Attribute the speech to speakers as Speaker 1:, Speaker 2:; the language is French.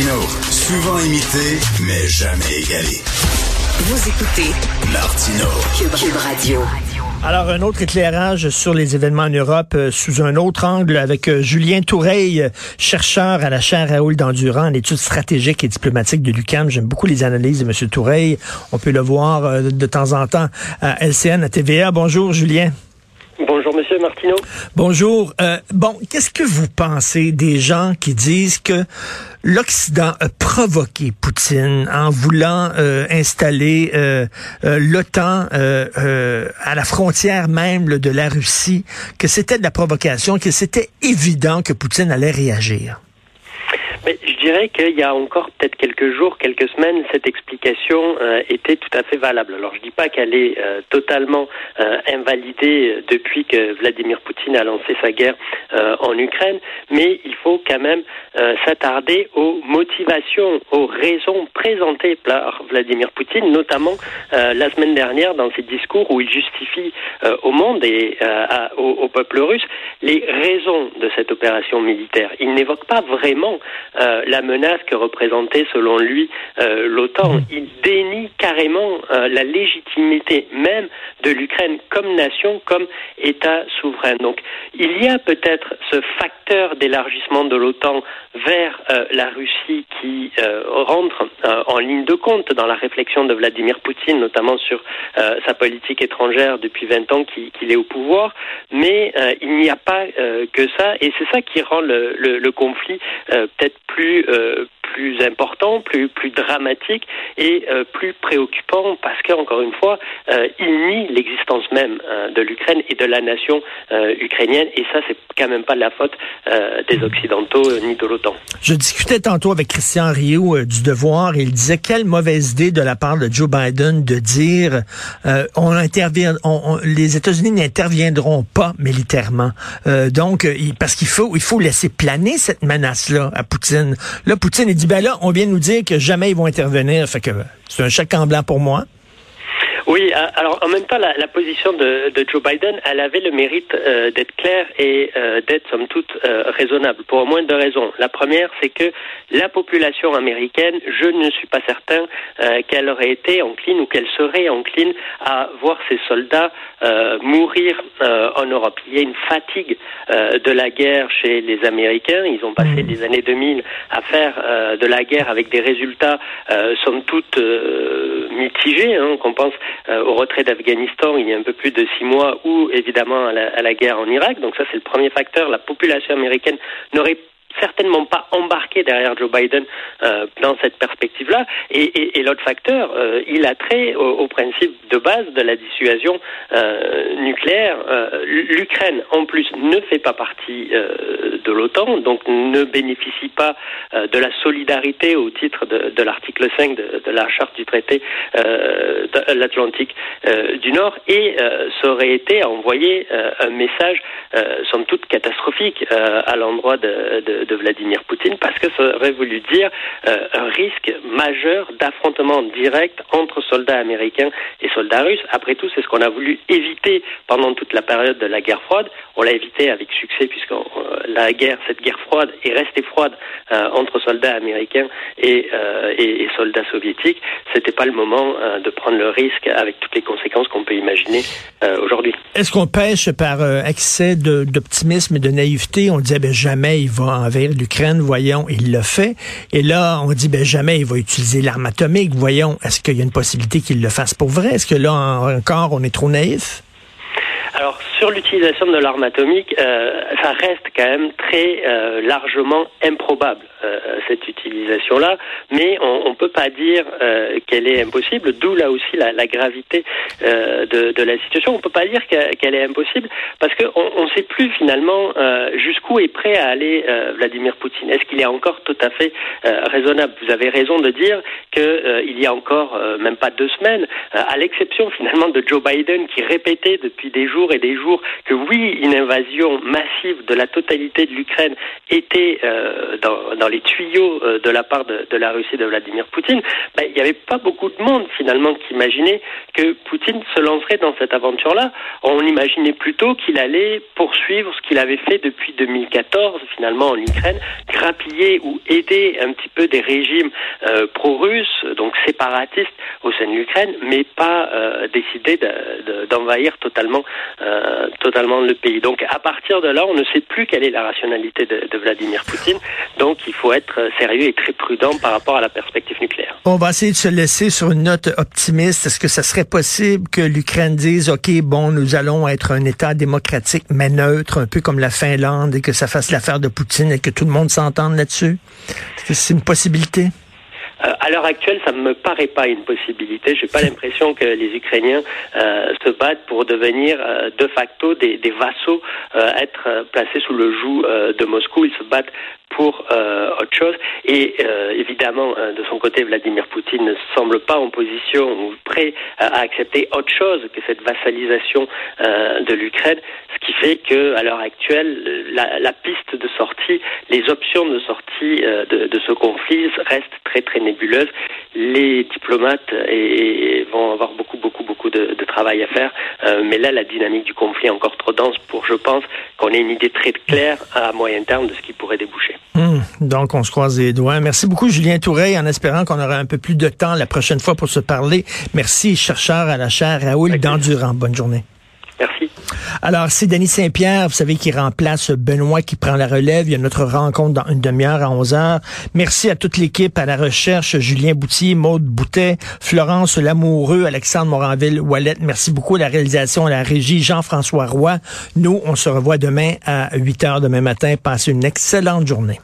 Speaker 1: Martino, souvent imité, mais jamais égalé.
Speaker 2: Vous écoutez
Speaker 1: Martino,
Speaker 2: Cube, Cube Radio.
Speaker 3: Alors, un autre éclairage sur les événements en Europe euh, sous un autre angle avec euh, Julien Toureille, euh, chercheur à la chaire Raoul Dandurand en études stratégiques et diplomatiques de l'UQAM. J'aime beaucoup les analyses de M. Toureille. On peut le voir euh, de temps en temps à LCN, à TVA. Bonjour, Julien.
Speaker 4: Bonjour, Monsieur Martineau.
Speaker 3: Bonjour. Euh, bon, qu'est-ce que vous pensez des gens qui disent que l'Occident a provoqué Poutine en voulant euh, installer euh, l'OTAN à la frontière même de la Russie, que c'était de la provocation, que c'était évident que Poutine allait réagir?
Speaker 4: Je dirais qu'il y a encore peut-être quelques jours, quelques semaines, cette explication euh, était tout à fait valable. Alors je dis pas qu'elle est euh, totalement euh, invalidée depuis que Vladimir Poutine a lancé sa guerre en Ukraine, mais il faut quand même s'attarder aux motivations, aux raisons présentées par Vladimir Poutine, notamment la semaine dernière dans ses discours où il justifie au monde et au, peuple russe les raisons de cette opération militaire. Il n'évoque pas vraiment la menace que représentait selon lui euh, l'OTAN. Il dénie carrément euh, la légitimité même de l'Ukraine comme nation, comme État souverain. Donc il y a peut-être ce facteur d'élargissement de l'OTAN vers euh, la Russie qui rentre en ligne de compte dans la réflexion de Vladimir Poutine, notamment sur sa politique étrangère depuis 20 ans qu'il est au pouvoir. Mais il n'y a pas que ça, et c'est ça qui rend le, le, le conflit peut-être plus euh, plus important, plus plus dramatique et euh, plus préoccupant parce que encore une fois, euh, il nie l'existence même euh, de l'Ukraine et de la nation euh, ukrainienne, et ça c'est quand même pas la faute euh, des occidentaux euh, ni de l'OTAN.
Speaker 3: Je discutais tantôt avec Christian Rio euh, du Devoir et il disait quelle mauvaise idée de la part de Joe Biden de dire on intervient, on- on- les États-Unis n'interviendront pas militairement. Donc il- parce qu'il faut il faut laisser planer cette menace là à Poutine. Là Poutine il dit ben là on vient nous dire que jamais ils vont intervenir. Fait que c'est un chèque en blanc pour moi.
Speaker 4: Oui, euh, alors en même temps, la, la position de, de Joe Biden, elle avait le mérite euh, d'être claire et euh, d'être somme toute euh, raisonnable pour au moins deux raisons. La première, c'est que la population américaine, je ne suis pas certain qu'elle aurait été encline ou qu'elle serait encline à voir ses soldats mourir en Europe. Il y a une fatigue de la guerre chez les Américains. Ils ont passé les années 2000 à faire de la guerre avec des résultats somme toute mitigés. Hein, qu'on pense euh, au retrait d'Afghanistan il y a un peu plus de six mois ou évidemment à la, à la guerre en Irak. Donc ça c'est le premier facteur. La population américaine n'aurait certainement pas embarqué derrière Joe Biden euh, dans cette perspective-là. Et, l'autre facteur, euh, il a trait au, principe de base de la dissuasion euh, nucléaire. L'Ukraine, en plus, ne fait pas partie de l'OTAN, donc ne bénéficie pas de la solidarité au titre de, l'article 5 de, la charte du traité de l'Atlantique du Nord, et ça aurait été à envoyer un message, somme toute, catastrophique à l'endroit de, de de Vladimir Poutine parce que ça aurait voulu dire un risque majeur d'affrontement direct entre soldats américains et soldats russes. Après tout, c'est ce qu'on a voulu éviter pendant toute la période de la guerre froide. On l'a évité avec succès puisque la guerre, cette guerre froide est restée froide entre soldats américains et, soldats soviétiques. C'était pas le moment de prendre le risque avec toutes les conséquences qu'on peut imaginer aujourd'hui.
Speaker 3: Est-ce qu'on pêche par excès d'optimisme et de naïveté? On disait ben jamais il va envers l'Ukraine, voyons, il le fait. Et là, on dit ben jamais il va utiliser l'arme atomique, voyons. Est-ce qu'il y a une possibilité qu'il le fasse pour vrai? Est-ce que là encore on est trop naïf?
Speaker 4: Alors sur l'utilisation de l'arme atomique, euh, ça reste quand même très euh, largement improbable euh, cette utilisation-là, mais on ne peut pas dire qu'elle est impossible. D'où là aussi la, gravité de, de, la situation. On ne peut pas dire qu'elle est impossible parce qu'on ne sait plus finalement jusqu'où est prêt à aller Vladimir Poutine. Est-ce qu'il est encore tout à fait raisonnable? Vous avez raison de dire qu'il y a encore même pas deux semaines, à l'exception finalement de Joe Biden qui répétait depuis des jours et des jours que oui, une invasion massive de la totalité de l'Ukraine était euh, dans, les tuyaux euh, de la part de, la Russie de Vladimir Poutine, ben, il n'y avait pas beaucoup de monde finalement qui imaginait que Poutine se lancerait dans cette aventure-là. On imaginait plutôt qu'il allait poursuivre ce qu'il avait fait depuis 2014 finalement en Ukraine, grappiller ou aider un petit peu des régimes euh, pro-russes, donc séparatistes au sein de l'Ukraine, mais pas décider d'envahir totalement totalement le pays. Donc à partir de là, on ne sait plus quelle est la rationalité de, de, Vladimir Poutine. Donc il faut être sérieux et très prudent par rapport à la perspective nucléaire.
Speaker 3: On va essayer de se laisser sur une note optimiste. Est-ce que ça serait possible que l'Ukraine dise, OK, bon, nous allons être un État démocratique mais neutre, un peu comme la Finlande, et que ça fasse l'affaire de Poutine et que tout le monde s'entende là-dessus? Est-ce que c'est une possibilité?
Speaker 4: Euh, à l'heure actuelle, ça ne me paraît pas une possibilité. Je n'ai pas l'impression que les Ukrainiens euh, se battent pour devenir euh, de facto des, des vassaux, être placés sous le joug de Moscou. Ils se battent pour euh, autre chose. Et euh, évidemment, euh, de son côté, Vladimir Poutine ne semble pas en position ou prêt à, accepter autre chose que cette vassalisation de l'Ukraine, ce qui fait que, à l'heure actuelle, la, piste de sortie, les options de sortie de, ce conflit restent très très nébuleuses. Les diplomates vont avoir beaucoup beaucoup beaucoup de, de travail à faire, mais là, la dynamique du conflit est encore trop dense pour, je pense, qu'on ait une idée très claire à moyen terme de ce qui pourrait déboucher.
Speaker 3: Hmm. donc, on se croise les doigts. Merci beaucoup, Julien Touré, en espérant qu'on aura un peu plus de temps la prochaine fois pour se parler. Merci, chercheur à la chaire Raoul Dandurand. Bonne journée.
Speaker 4: Merci.
Speaker 3: Alors, c'est Denis Saint-Pierre, vous savez, qui remplace Benoît, qui prend la relève. Il y a notre rencontre dans une demi-heure à 11 heures. Merci à toute l'équipe, à la recherche, Julien Boutier, Maude Boutet, Florence Lamoureux, Alexandre Moranville, Wallet. Merci beaucoup à la réalisation, à la régie, Jean-François Roy. Nous, on se revoit demain à 8 heures demain matin. Passez une excellente journée.